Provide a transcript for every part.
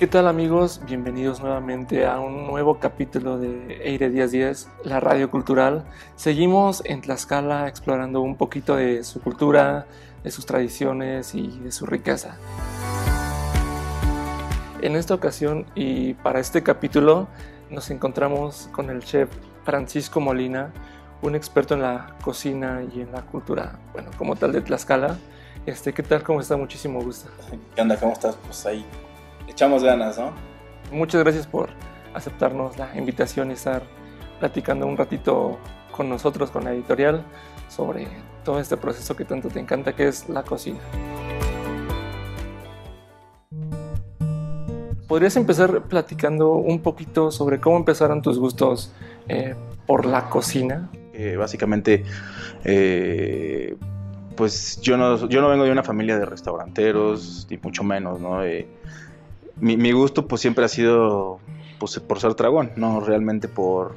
¿Qué tal amigos? Bienvenidos nuevamente a un nuevo capítulo de Eire Díaz 10, la radio cultural. Seguimos en Tlaxcala explorando un poquito de su cultura, de sus tradiciones y de su riqueza. En esta ocasión y para este capítulo nos encontramos con el chef Francisco Molina, un experto en la cocina y en la cultura, bueno, como tal de Tlaxcala. Este, ¿Qué tal? ¿Cómo está? Muchísimo gusto. ¿Qué onda? ¿Cómo estás? Pues ahí echamos ganas, ¿no? Muchas gracias por aceptarnos la invitación y estar platicando un ratito con nosotros, con la editorial, sobre todo este proceso que tanto te encanta, que es la cocina. ¿Podrías empezar platicando un poquito sobre cómo empezaron tus gustos eh, por la cocina? Eh, básicamente, eh, pues yo no, yo no vengo de una familia de restauranteros, ni mucho menos, ¿no? Mi, gusto pues siempre ha sido pues, por ser dragón, no realmente por,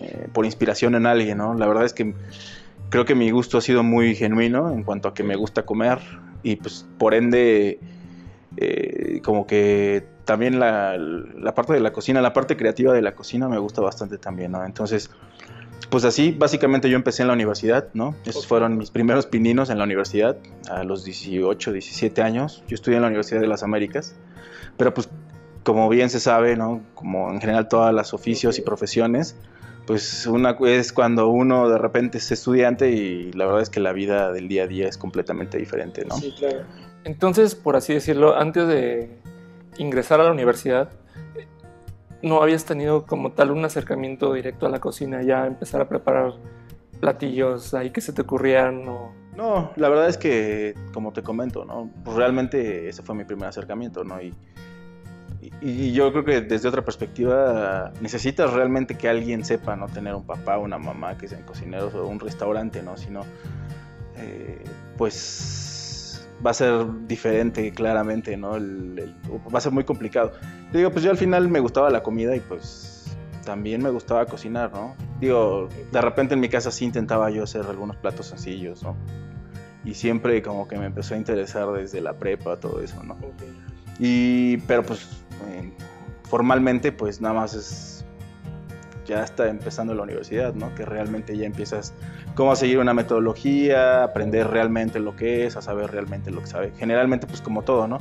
eh, por inspiración en alguien, ¿no? La verdad es que creo que mi gusto ha sido muy genuino en cuanto a que me gusta comer y pues por ende eh, como que también la, la, parte de la cocina, la parte creativa de la cocina me gusta bastante también, ¿no? Entonces, pues así, básicamente yo empecé en la universidad, ¿no? Esos fueron mis primeros pininos en la universidad, a los 18, 17 años. Yo estudié en la Universidad de las Américas. Pero pues como bien se sabe, ¿no? Como en general todas las oficios y profesiones, pues una es cuando uno de repente es estudiante y la verdad es que la vida del día a día es completamente diferente, ¿no? Sí, claro. Entonces, por así decirlo, antes de ingresar a la universidad, ¿no habías tenido como tal un acercamiento directo a la cocina, ya empezar a preparar platillos ahí que se te ocurrían o no, la verdad es que, como te comento, ¿no? Pues realmente ese fue mi primer acercamiento, ¿no? Y, y, yo creo que desde otra perspectiva necesitas realmente que alguien sepa, ¿no? Tener un papá, una mamá que sean cocineros o un restaurante, ¿no? Si no, eh, pues va a ser diferente claramente, ¿no? va a ser muy complicado. Digo, pues yo al final me gustaba la comida y pues también me gustaba cocinar, ¿no? Digo, de repente en mi casa sí intentaba yo hacer algunos platos sencillos, ¿no? Y siempre como que me empezó a interesar desde la prepa, todo eso, ¿no? Y, pero pues formalmente pues nada más es, ya está empezando la universidad, ¿no? Que realmente ya empiezas cómo seguir una metodología, aprender realmente lo que es, a saber realmente lo que sabe. Generalmente pues como todo, ¿no?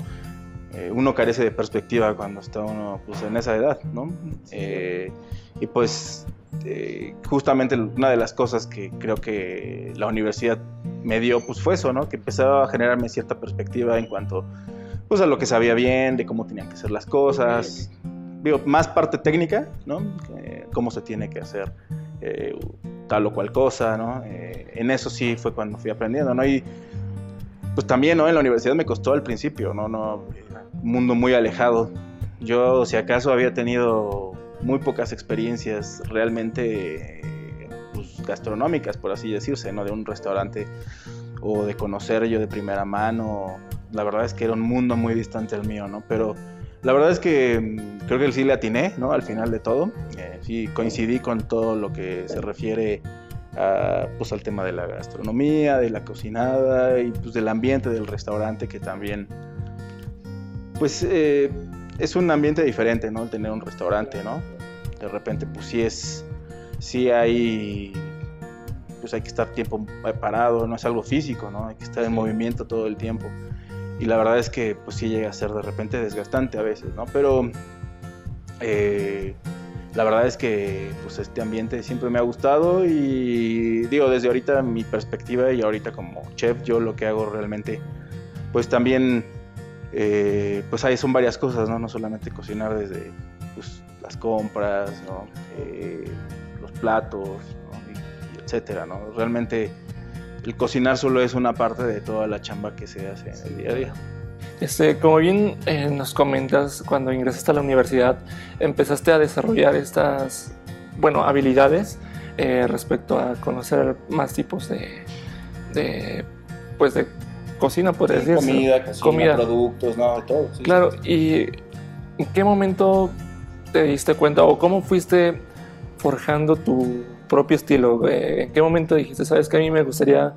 Eh, uno carece de perspectiva cuando está uno pues, en esa edad, ¿no? Eh, y pues eh, justamente una de las cosas que creo que la universidad me dio pues fue eso, ¿no? Que empezaba a generarme cierta perspectiva en cuanto pues a lo que sabía bien, de cómo tenían que ser las cosas, digo, más parte técnica, ¿no? cómo se tiene que hacer tal o cual cosa, ¿no? en eso sí fue cuando fui aprendiendo, ¿no? Y pues también, ¿no? En la universidad me costó al principio, ¿no? no un mundo muy alejado. Yo, si acaso, había tenido muy pocas experiencias realmente pues, gastronómicas, por así decirse, ¿no? De un restaurante o de conocer yo de primera mano. La verdad es que era un mundo muy distante al mío, ¿no? Pero la verdad es que mm, creo que sí le atiné, ¿no? Al final de todo. Eh, sí coincidí con todo lo que se refiere a, pues, al tema de la gastronomía, de la cocinada y pues del ambiente del restaurante que también pues eh, es un ambiente diferente, ¿no? El tener un restaurante, ¿no? De repente, pues sí es, sí hay, pues hay que estar tiempo parado, no es algo físico, ¿no? Hay que estar en movimiento todo el tiempo. Y la verdad es que, pues sí llega a ser de repente desgastante a veces, ¿no? Pero eh, la verdad es que, pues este ambiente siempre me ha gustado y digo, desde ahorita mi perspectiva y ahorita como chef, yo lo que hago realmente, pues también eh, pues ahí son varias cosas, ¿no? No solamente cocinar desde pues, las compras, eh, los platos, etcétera, ¿no? Realmente el cocinar solo es una parte de toda la chamba que se hace en el día a día. Este, como bien eh, nos comentas, cuando ingresaste a la universidad, empezaste a desarrollar estas, bueno, habilidades respecto a conocer más tipos de, de pues de cocina, por decir. Comida, comida, productos, no, todo. claro, ¿y en qué momento te diste cuenta o cómo fuiste forjando tu propio estilo? ¿En qué momento dijiste, sabes que a mí me gustaría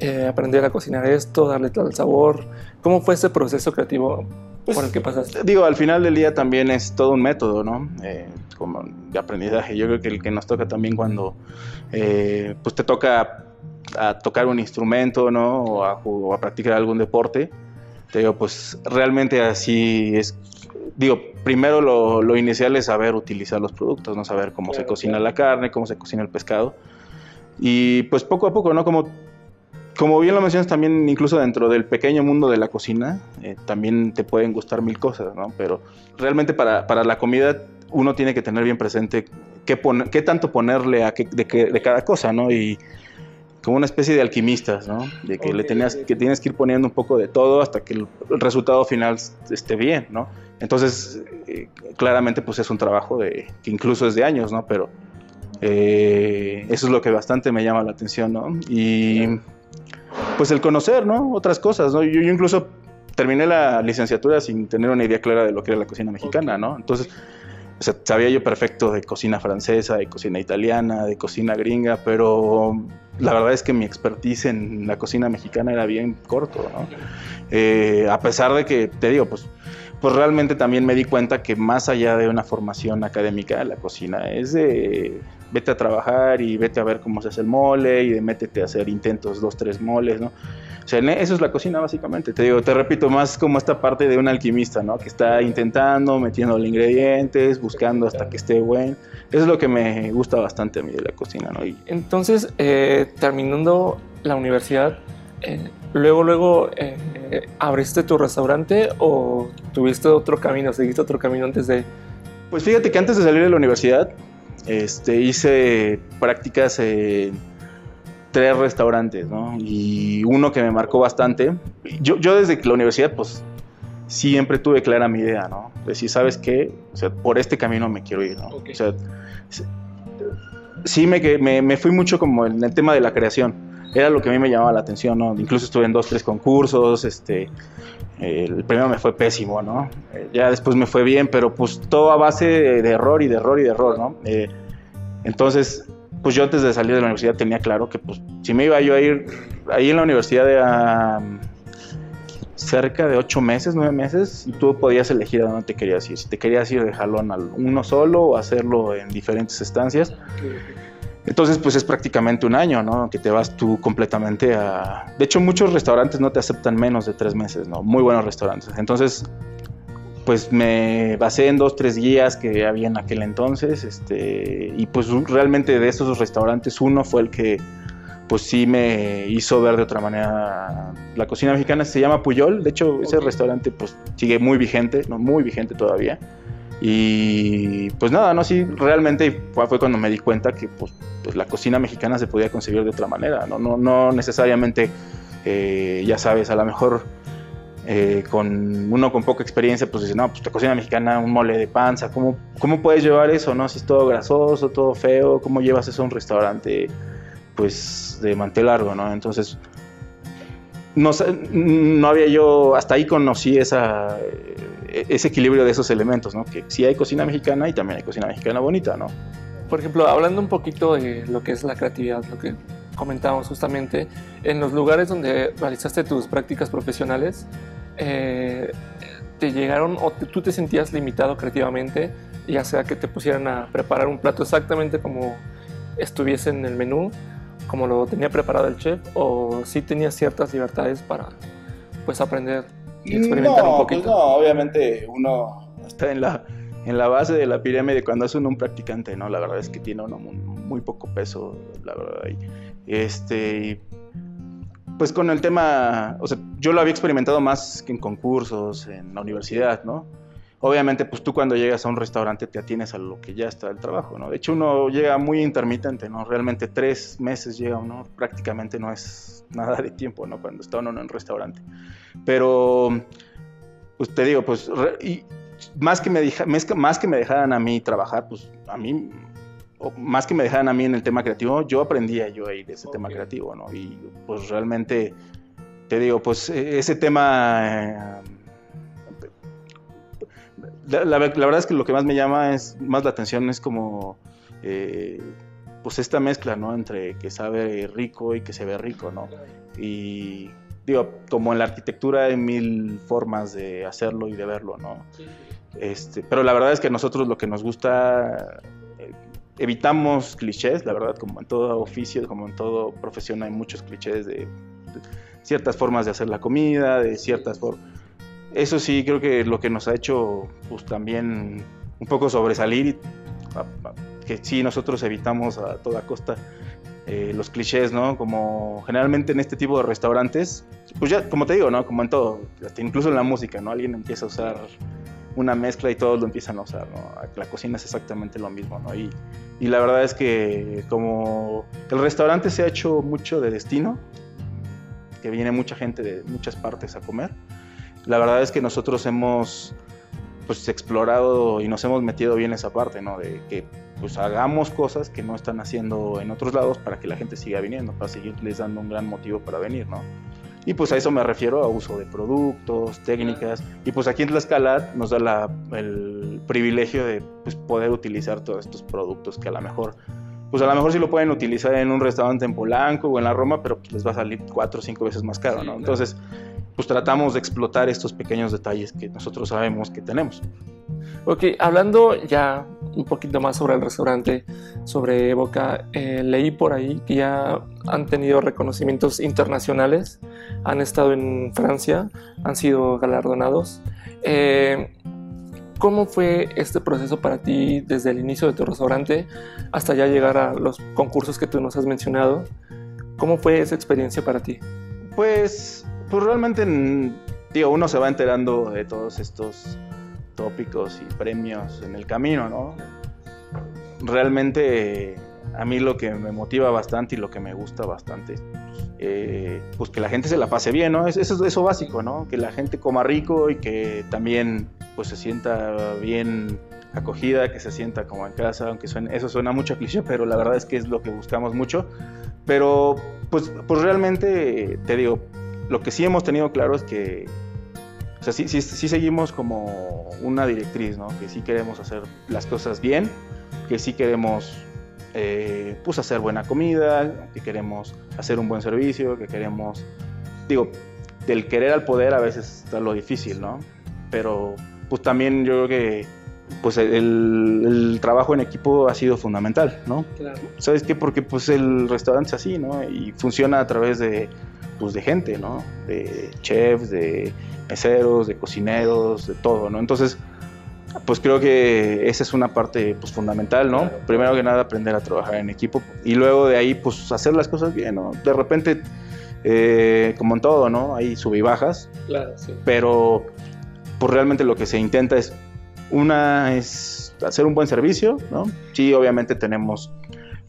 eh, aprender a cocinar esto, darle tal sabor? ¿Cómo fue ese proceso creativo? pues, por el que pasaste? Digo, al final del día también es todo un método, ¿no? Eh, como de aprendizaje. Yo creo que el que nos toca también cuando eh, pues te toca a tocar un instrumento, ¿no? O a, o a, practicar algún deporte. Te digo, pues realmente así es. Digo, primero lo, lo inicial es saber utilizar los productos, ¿no? Saber cómo claro, se cocina claro. la carne, cómo se cocina el pescado. Y pues poco a poco, ¿no? Como, como bien lo mencionas también, incluso dentro del pequeño mundo de la cocina, eh, también te pueden gustar mil cosas, ¿no? Pero realmente para, para la comida uno tiene que tener bien presente qué, poner, qué tanto ponerle a qué, de, qué, de cada cosa, ¿no? Y como una especie de alquimistas, ¿no? De que okay, le tenías, okay. que tienes que ir poniendo un poco de todo hasta que el, el resultado final esté bien, ¿no? Entonces, eh, claramente, pues es un trabajo de, que incluso es de años, ¿no? Pero eh, eso es lo que bastante me llama la atención, ¿no? Y pues el conocer, ¿no? Otras cosas, ¿no? Yo, yo incluso terminé la licenciatura sin tener una idea clara de lo que era la cocina mexicana, ¿no? Entonces, o sea, sabía yo perfecto de cocina francesa, de cocina italiana, de cocina gringa, pero la verdad es que mi expertise en la cocina mexicana era bien corto, ¿no? Eh, a pesar de que, te digo, pues, pues realmente también me di cuenta que más allá de una formación académica, la cocina es de vete a trabajar y vete a ver cómo se hace el mole y de métete a hacer intentos, dos, tres moles, ¿no? Eso es la cocina básicamente. Te digo, te repito, más como esta parte de un alquimista, ¿no? Que está intentando, metiendo los ingredientes, buscando hasta que esté bueno. Eso es lo que me gusta bastante a mí de la cocina, ¿no? Y... Entonces, eh, terminando la universidad, eh, luego, luego, eh, ¿abriste tu restaurante o tuviste otro camino, seguiste otro camino antes de...? Pues fíjate que antes de salir de la universidad, este, hice prácticas en tres restaurantes, ¿no? Y uno que me marcó bastante. Yo, yo desde la universidad, pues, siempre tuve clara mi idea, ¿no? Decir, ¿sabes qué? O sea, por este camino me quiero ir, ¿no? Okay. O sea, sí me, me, me, fui mucho como en el tema de la creación. Era lo que a mí me llamaba la atención, ¿no? Incluso estuve en dos, tres concursos, este... El primero me fue pésimo, ¿no? Ya después me fue bien, pero pues todo a base de, de error y de error y de error, ¿no? Eh, entonces, pues yo antes de salir de la universidad tenía claro que pues si me iba yo a ir ahí en la universidad de cerca de ocho meses, nueve meses, y tú podías elegir a dónde te querías ir. Si te querías ir de jalón al uno solo o hacerlo en diferentes estancias. Entonces, pues es prácticamente un año, ¿no? Que te vas tú completamente a... De hecho, muchos restaurantes no te aceptan menos de tres meses, ¿no? Muy buenos restaurantes. Entonces, pues me basé en dos, tres guías que había en aquel entonces, este, y pues realmente de esos restaurantes uno fue el que pues sí me hizo ver de otra manera la cocina mexicana, se llama Puyol, de hecho ese okay. restaurante pues sigue muy vigente, ¿no? muy vigente todavía, y pues nada, no, sí, realmente fue, fue cuando me di cuenta que pues, pues, la cocina mexicana se podía concebir de otra manera, no, no, no necesariamente, eh, ya sabes, a lo mejor eh, con uno con poca experiencia, pues dice, no, pues la cocina mexicana, un mole de panza, ¿cómo, ¿cómo puedes llevar eso, no? Si es todo grasoso, todo feo, ¿cómo llevas eso a un restaurante, pues, de mantel largo, no? Entonces, no, no había yo, hasta ahí conocí esa, ese equilibrio de esos elementos, ¿no? Que sí hay cocina mexicana y también hay cocina mexicana bonita, ¿no? Por ejemplo, hablando un poquito de lo que es la creatividad, lo que comentábamos justamente, en los lugares donde realizaste tus prácticas profesionales, eh, te llegaron o te, tú te sentías limitado creativamente, ya sea que te pusieran a preparar un plato exactamente como estuviese en el menú, como lo tenía preparado el chef, o sí tenías ciertas libertades para pues aprender y experimentar no, un poquito. Pues no, obviamente uno está en la, en la base de la pirámide cuando es uno un practicante, ¿no? La verdad es que tiene uno muy, muy poco peso, la verdad. Y, este, pues con el tema, o sea, yo lo había experimentado más que en concursos, en la universidad, ¿no? Obviamente, pues tú cuando llegas a un restaurante te atienes a lo que ya está el trabajo, ¿no? De hecho, uno llega muy intermitente, ¿no? Realmente tres meses llega uno, prácticamente no es nada de tiempo, ¿no? Cuando está uno en un restaurante. Pero, pues te digo, pues, y más que, me deja, más que me dejaran a mí trabajar, pues a mí más que me dejaran a mí en el tema creativo, yo aprendía yo ahí de ese okay. tema creativo, ¿no? Y pues realmente, te digo, pues e, ese tema... Eh, la, la, la, verdad es que lo que más me llama es más la atención es como eh, pues esta mezcla no entre que sabe rico y que se ve rico no y digo, como en la arquitectura hay mil formas de hacerlo y de verlo, ¿no? Este, pero la verdad es que nosotros lo que nos gusta, evitamos clichés, la verdad, como en todo oficio, como en todo profesión hay muchos clichés de, de ciertas formas de hacer la comida, de ciertas formas... Eso sí, creo que lo que nos ha hecho, pues también un poco sobresalir y que sí nosotros evitamos a toda costa eh, los clichés, ¿no? Como generalmente en este tipo de restaurantes, pues ya, como te digo, ¿no? Como en todo, incluso en la música, ¿no? Alguien empieza a usar una mezcla y todos lo empiezan a usar. La cocina es exactamente lo mismo, ¿no? Y, y la verdad es que como el restaurante se ha hecho mucho de destino, que viene mucha gente de muchas partes a comer, la verdad es que nosotros hemos pues explorado y nos hemos metido bien esa parte, ¿no? De que pues hagamos cosas que no están haciendo en otros lados para que la gente siga viniendo, para seguirles dando un gran motivo para venir, ¿no? Y pues a eso me refiero a uso de productos, técnicas. Y pues aquí en Tlaxcala nos da la, el privilegio de pues, poder utilizar todos estos productos que a lo mejor, pues a lo mejor sí lo pueden utilizar en un restaurante en Polanco o en la Roma, pero pues les va a salir cuatro o cinco veces más caro, ¿no? Entonces, pues tratamos de explotar estos pequeños detalles que nosotros sabemos que tenemos. Ok, hablando ya un poquito más sobre el restaurante, sobre Evoca, eh, leí por ahí que ya han tenido reconocimientos internacionales, han estado en Francia, han sido galardonados. Eh, ¿Cómo fue este proceso para ti desde el inicio de tu restaurante hasta ya llegar a los concursos que tú nos has mencionado? ¿Cómo fue esa experiencia para ti? Pues, pues realmente, digo, uno se va enterando de todos estos tópicos y premios en el camino, ¿no? Realmente a mí lo que me motiva bastante y lo que me gusta bastante, eh, pues que la gente se la pase bien, ¿no? Eso es eso básico, ¿no? Que la gente coma rico y que también pues se sienta bien acogida, que se sienta como en casa, aunque eso suena mucho a cliché, pero la verdad es que es lo que buscamos mucho. Pero pues, pues realmente, te digo, lo que sí hemos tenido claro es que o sea, sí, sí, sí, seguimos como una directriz, ¿no? Que sí queremos hacer las cosas bien, que sí queremos eh, pues hacer buena comida, que queremos hacer un buen servicio, que queremos, digo, del querer al poder a veces está lo difícil, ¿no? Pero pues también yo creo que pues el, el, trabajo en equipo ha sido fundamental, ¿no? Claro. ¿Sabes qué? Porque pues el restaurante es así, ¿no? Y funciona a través de, pues, de gente, ¿no? De chefs, de meseros, de cocineros, de todo, ¿no? Entonces, pues creo que esa es una parte pues, fundamental, ¿no? Primero que nada, aprender a trabajar en equipo y luego de ahí, pues hacer las cosas bien, ¿no? De repente, eh, como en todo, ¿no? Hay sub y bajas, claro, sí. pero pues realmente lo que se intenta es, una es hacer un buen servicio, ¿no? Sí, obviamente tenemos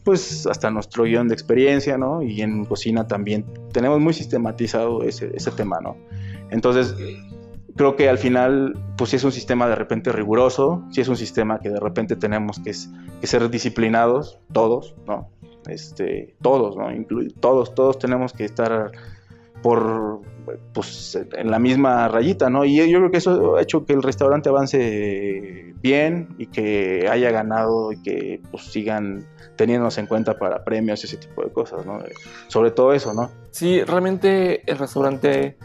pues hasta nuestro guion de experiencia, ¿no? Y en cocina también tenemos muy sistematizado ese, tema, ¿no? Entonces, creo que al final, pues sí es un sistema de repente riguroso, sí es un sistema que de repente tenemos que, que ser disciplinados, todos, ¿no? Este, todos, ¿no? Inclu todos, todos tenemos que estar por, pues, en la misma rayita, ¿no? Y yo creo que eso ha hecho que el restaurante avance bien y que haya ganado y que pues sigan teniéndonos en cuenta para premios y ese tipo de cosas, ¿no? Sobre todo eso, ¿no? Sí, realmente el restaurante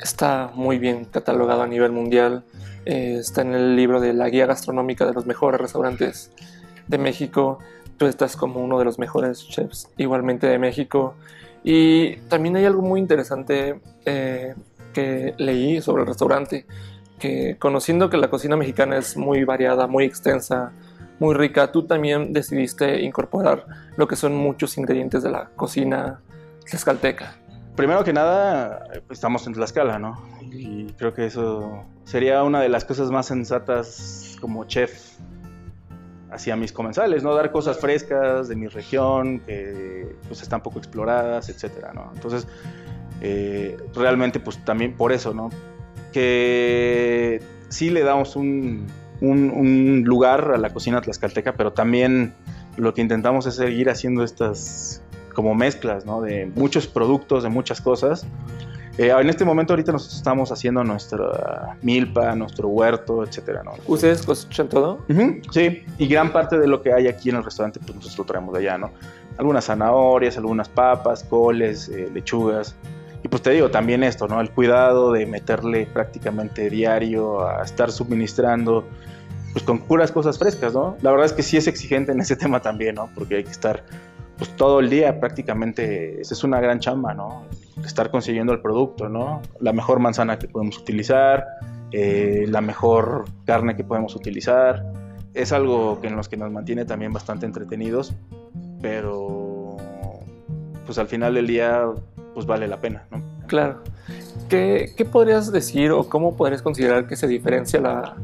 está muy bien catalogado a nivel mundial. Eh, está en el libro de la guía gastronómica de los mejores restaurantes de México. Tú estás como uno de los mejores chefs igualmente de México. Y también hay algo muy interesante eh, que leí sobre el restaurante, que conociendo que la cocina mexicana es muy variada, muy extensa, muy rica, tú también decidiste incorporar lo que son muchos ingredientes de la cocina tlaxcalteca primero que nada, estamos en Tlaxcala, ¿no? Y creo que eso sería una de las cosas más sensatas como chef hacia mis comensales, ¿no? Dar cosas frescas de mi región, que pues están poco exploradas, etcétera, ¿no? Entonces, eh, realmente pues también por eso, ¿no? Que sí le damos un, un, un lugar a la cocina tlaxcalteca, pero también lo que intentamos es seguir haciendo estas como mezclas, ¿no? De muchos productos, de muchas cosas. Eh, en este momento ahorita nosotros estamos haciendo nuestra milpa, nuestro huerto, etcétera, ¿no? ¿Ustedes cosechan todo? Uh -huh, sí, y gran parte de lo que hay aquí en el restaurante, pues nosotros lo traemos de allá, ¿no? Algunas zanahorias, algunas papas, coles, eh, lechugas. y pues te digo, también esto, ¿no? El cuidado de meterle prácticamente diario a estar suministrando, pues con puras cosas frescas, ¿no? La verdad es que sí es exigente en ese tema también, ¿no? Porque hay que estar pues todo el día prácticamente, esa es una gran chamba, ¿no? Estar consiguiendo el producto, ¿no? La mejor manzana que podemos utilizar, eh, la mejor carne que podemos utilizar. Es algo que en los que nos mantiene también bastante entretenidos, pero pues al final del día pues vale la pena, ¿no? Claro. ¿Qué, qué podrías decir o cómo podrías considerar que se diferencia la,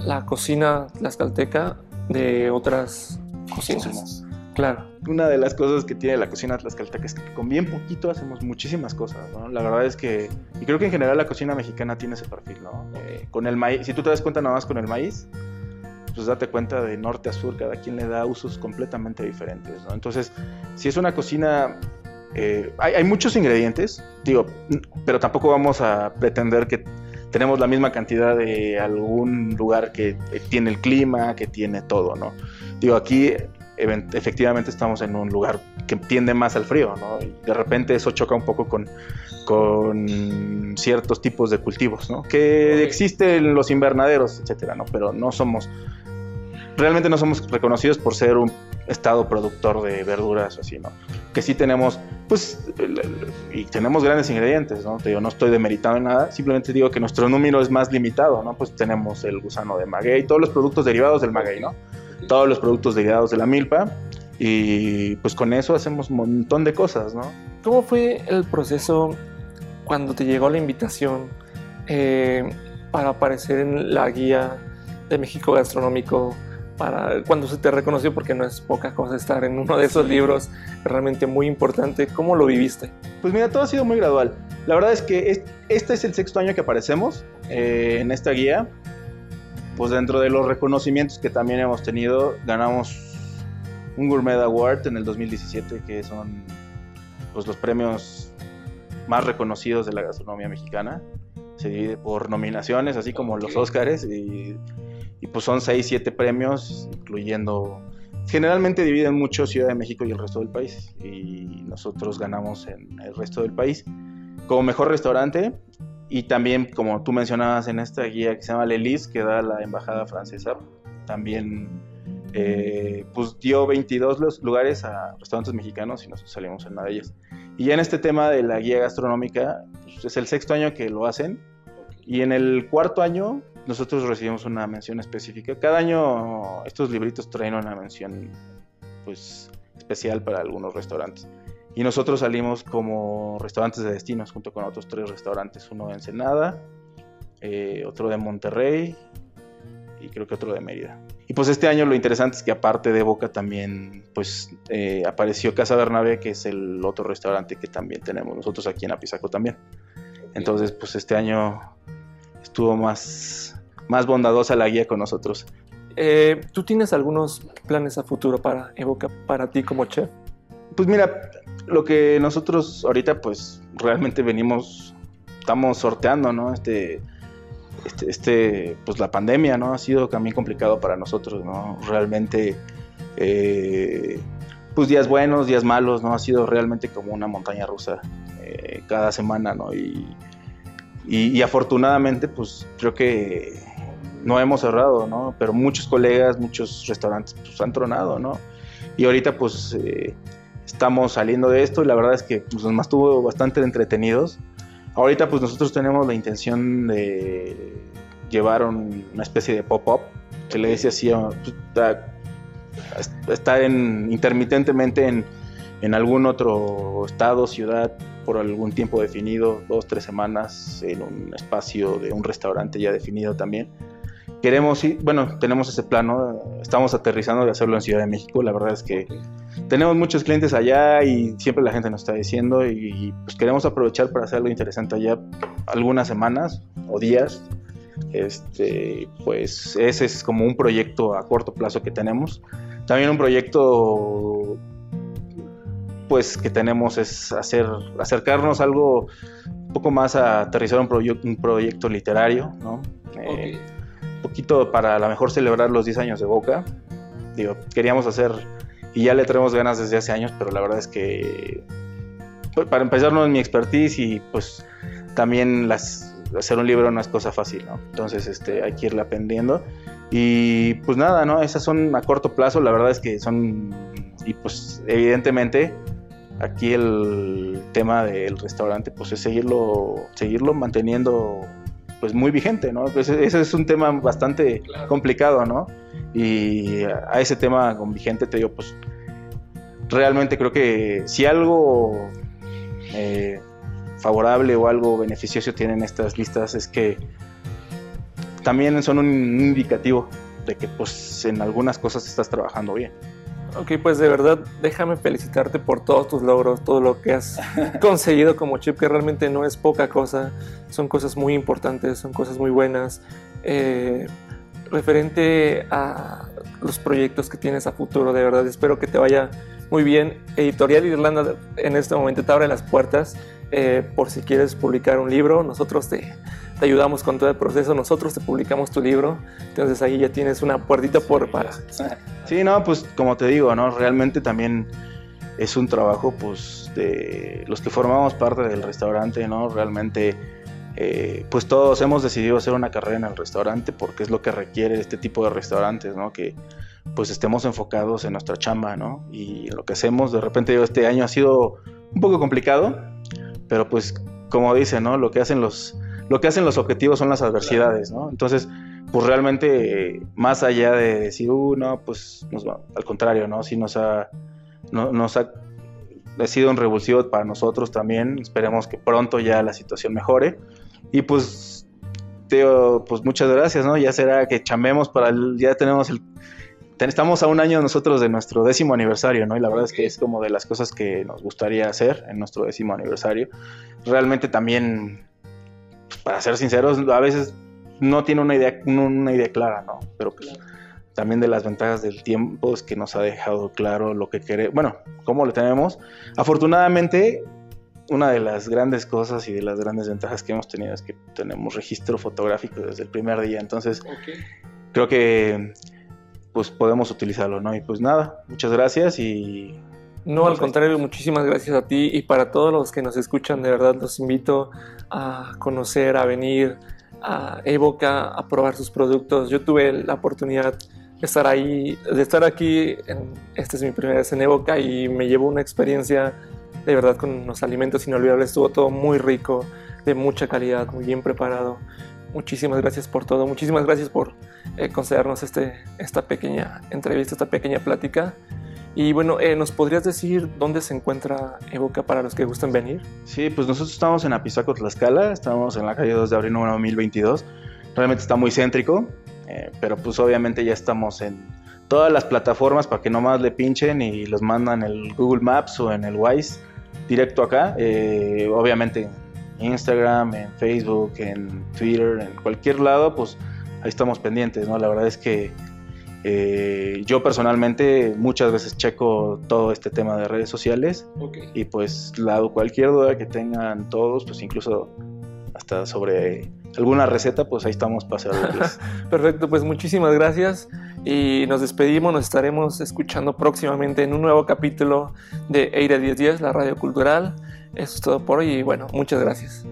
la cocina tlaxcalteca de otras cocinas? Claro. Una de las cosas que tiene la cocina tlaxcalteca es que con bien poquito hacemos muchísimas cosas, ¿no? La verdad es que, y creo que en general la cocina mexicana tiene ese perfil, ¿no? Eh, con el maíz, si tú te das cuenta nada más con el maíz, pues date cuenta de norte a sur, cada quien le da usos completamente diferentes, ¿no? Entonces, si es una cocina eh, hay, muchos ingredientes, digo, pero tampoco vamos a pretender que tenemos la misma cantidad de algún lugar que tiene el clima, que tiene todo, ¿no? Digo, aquí efectivamente estamos en un lugar que tiende más al frío, ¿no? Y de repente eso choca un poco con, con ciertos tipos de cultivos, ¿no? Que existen los invernaderos, etcétera, ¿no? Pero no somos, realmente no somos reconocidos por ser un estado productor de verduras o así, ¿no? Que sí tenemos, pues, y tenemos grandes ingredientes, ¿no? Te digo, no estoy demeritando en nada, simplemente digo que nuestro número es más limitado, ¿no? Pues tenemos el gusano de maguey, todos los productos derivados del maguey, ¿no? Todos los productos derivados de la milpa y pues con eso hacemos un montón de cosas, ¿no? ¿Cómo fue el proceso cuando te llegó la invitación eh, para aparecer en la guía de México Gastronómico para cuando se te reconoció, porque no es poca cosa estar en uno de esos libros realmente muy importante. ¿Cómo lo viviste? Pues mira, todo ha sido muy gradual. La verdad es que este es el sexto año que aparecemos eh, en esta guía. Pues dentro de los reconocimientos que también hemos tenido, ganamos un Gourmet Award en el 2017, que son pues, los premios más reconocidos de la gastronomía mexicana. Se divide por nominaciones, así como los Óscares, y y pues son 6, 7 premios, incluyendo... Generalmente dividen mucho Ciudad de México y el resto del país, y nosotros ganamos en el resto del país como mejor restaurante y también, como tú mencionabas en esta guía que se llama Lelis, que da la embajada francesa, también eh, pues dio 22 lugares a restaurantes mexicanos y nosotros salimos en una de ellas. Y ya en este tema de la guía gastronómica, pues es el sexto año que lo hacen y en el cuarto año nosotros recibimos una mención específica. Cada año estos libritos traen una mención pues especial para algunos restaurantes. Y nosotros salimos como restaurantes de destinos junto con otros tres restaurantes, uno de Ensenada, eh, otro de Monterrey y creo que otro de Mérida. Y pues este año lo interesante es que aparte de Boca también pues eh, apareció Casa Bernabé, que es el otro restaurante que también tenemos nosotros aquí en Apizaco también. Entonces pues este año estuvo más más bondadosa la guía con nosotros. Eh, ¿Tú tienes algunos planes a futuro para Evoca, para ti como chef? Pues mira, lo que nosotros ahorita pues realmente venimos, estamos sorteando, ¿no? Este, este, este pues la pandemia, ¿no? Ha sido también complicado para nosotros, ¿no? Realmente, eh, pues días buenos, días malos, ¿no? Ha sido realmente como una montaña rusa eh, cada semana, ¿no? Y, y, afortunadamente, pues creo que no hemos cerrado, ¿no? Pero muchos colegas, muchos restaurantes pues, han tronado, ¿no? Y ahorita pues eh, estamos saliendo de esto y la verdad es que pues, nos mantuvo bastante entretenidos. Ahorita pues nosotros tenemos la intención de llevar una especie de pop-up, que le dice así, pues, estar en, intermitentemente en, en algún otro estado, ciudad, por algún tiempo definido, dos, tres semanas, en un espacio de un restaurante ya definido también. Queremos ir, bueno, tenemos ese plano, estamos aterrizando de hacerlo en Ciudad de México, la verdad es que tenemos muchos clientes allá y siempre la gente nos está diciendo y, pues queremos aprovechar para hacerlo interesante allá algunas semanas o días. Este, pues ese es como un proyecto a corto plazo que tenemos. También un proyecto pues que tenemos es hacer acercarnos algo un poco más a aterrizar un, un proyecto literario, ¿no? Eh, poquito para a lo mejor celebrar los 10 años de Boca. Digo, queríamos hacer, y ya le tenemos ganas desde hace años, pero la verdad es que pues, para empezar no es mi expertise y pues también las, hacer un libro no es cosa fácil, ¿no? Entonces este, hay que irle aprendiendo. Y pues nada, ¿no? Esas son a corto plazo, la verdad es que son, y pues evidentemente aquí el tema del restaurante pues es seguirlo, seguirlo manteniendo pues muy vigente, ¿no? Pues ese es un tema bastante complicado, ¿no? Y a ese tema con vigente te digo, pues realmente creo que si algo eh, favorable o algo beneficioso tienen estas listas es que también son un indicativo de que pues en algunas cosas estás trabajando bien. Ok, pues de verdad déjame felicitarte por todos tus logros, todo lo que has conseguido como chip, que realmente no es poca cosa, son cosas muy importantes, son cosas muy buenas. Eh, referente a los proyectos que tienes a futuro, de verdad espero que te vaya muy bien. Editorial Irlanda en este momento te abre las puertas eh, por si quieres publicar un libro, nosotros te, ayudamos con todo el proceso, nosotros te publicamos tu libro, entonces ahí ya tienes una puertita por para. Sí, no, pues como te digo, ¿no? Realmente también es un trabajo pues de los que formamos parte del restaurante, ¿no? Realmente eh, pues todos hemos decidido hacer una carrera en el restaurante porque es lo que requiere este tipo de restaurantes, ¿no? Que pues estemos enfocados en nuestra chamba, ¿no? Y lo que hacemos, de repente este año ha sido un poco complicado, pero pues como dicen, ¿no? Lo que hacen los, lo que hacen los objetivos son las adversidades, ¿no? Entonces, pues realmente, más allá de decir, uh, no, pues al contrario, ¿no? Sí nos ha, no, nos ha, sido un revulsivo para nosotros también. Esperemos que pronto ya la situación mejore. Y pues, Teo, pues muchas gracias, ¿no? Ya será que chamemos para el, ya tenemos el estamos a un año nosotros de nuestro décimo aniversario, ¿no? Y la verdad es que es como de las cosas que nos gustaría hacer en nuestro décimo aniversario. Realmente también, pues, para ser sinceros, a veces no tiene una idea, una idea clara, ¿no? Pero pues, también de las ventajas del tiempo es que nos ha dejado claro lo que queremos, bueno, cómo lo tenemos. Afortunadamente, una de las grandes cosas y de las grandes ventajas que hemos tenido es que tenemos registro fotográfico desde el primer día. Entonces, creo que pues podemos utilizarlo, ¿no? Y pues nada, muchas gracias y... No, al contrario, muchísimas gracias a ti y para todos los que nos escuchan, de verdad los invito a conocer, a venir a Evoca, a probar sus productos. Yo tuve la oportunidad de estar ahí, de estar aquí, en, esta es mi primera vez en Evoca y me llevo una experiencia de verdad con los alimentos inolvidables. Estuvo todo muy rico, de mucha calidad, muy bien preparado. Muchísimas gracias por todo, muchísimas gracias por eh, concedernos este, esta pequeña entrevista, esta pequeña plática. Y bueno, eh, ¿nos podrías decir dónde se encuentra Evoca para los que gusten venir? Sí, pues nosotros estamos en Apizaco, Tlaxcala, estamos en la calle 2 de abril número 1022. Realmente está muy céntrico, eh, pero pues obviamente ya estamos en todas las plataformas para que nomás le pinchen y los mandan en el Google Maps o en el Wise directo acá. obviamente Instagram, en Facebook, en Twitter, en cualquier lado, pues ahí estamos pendientes, ¿no? La verdad es que eh, yo personalmente muchas veces checo todo este tema de redes sociales y pues lado cualquier duda que tengan todos, pues incluso hasta sobre alguna receta, pues ahí estamos para servirles. Perfecto, pues muchísimas gracias y nos despedimos, nos estaremos escuchando próximamente en un nuevo capítulo de Eira 1010, la radio cultural. Eso es todo por hoy y bueno, muchas gracias.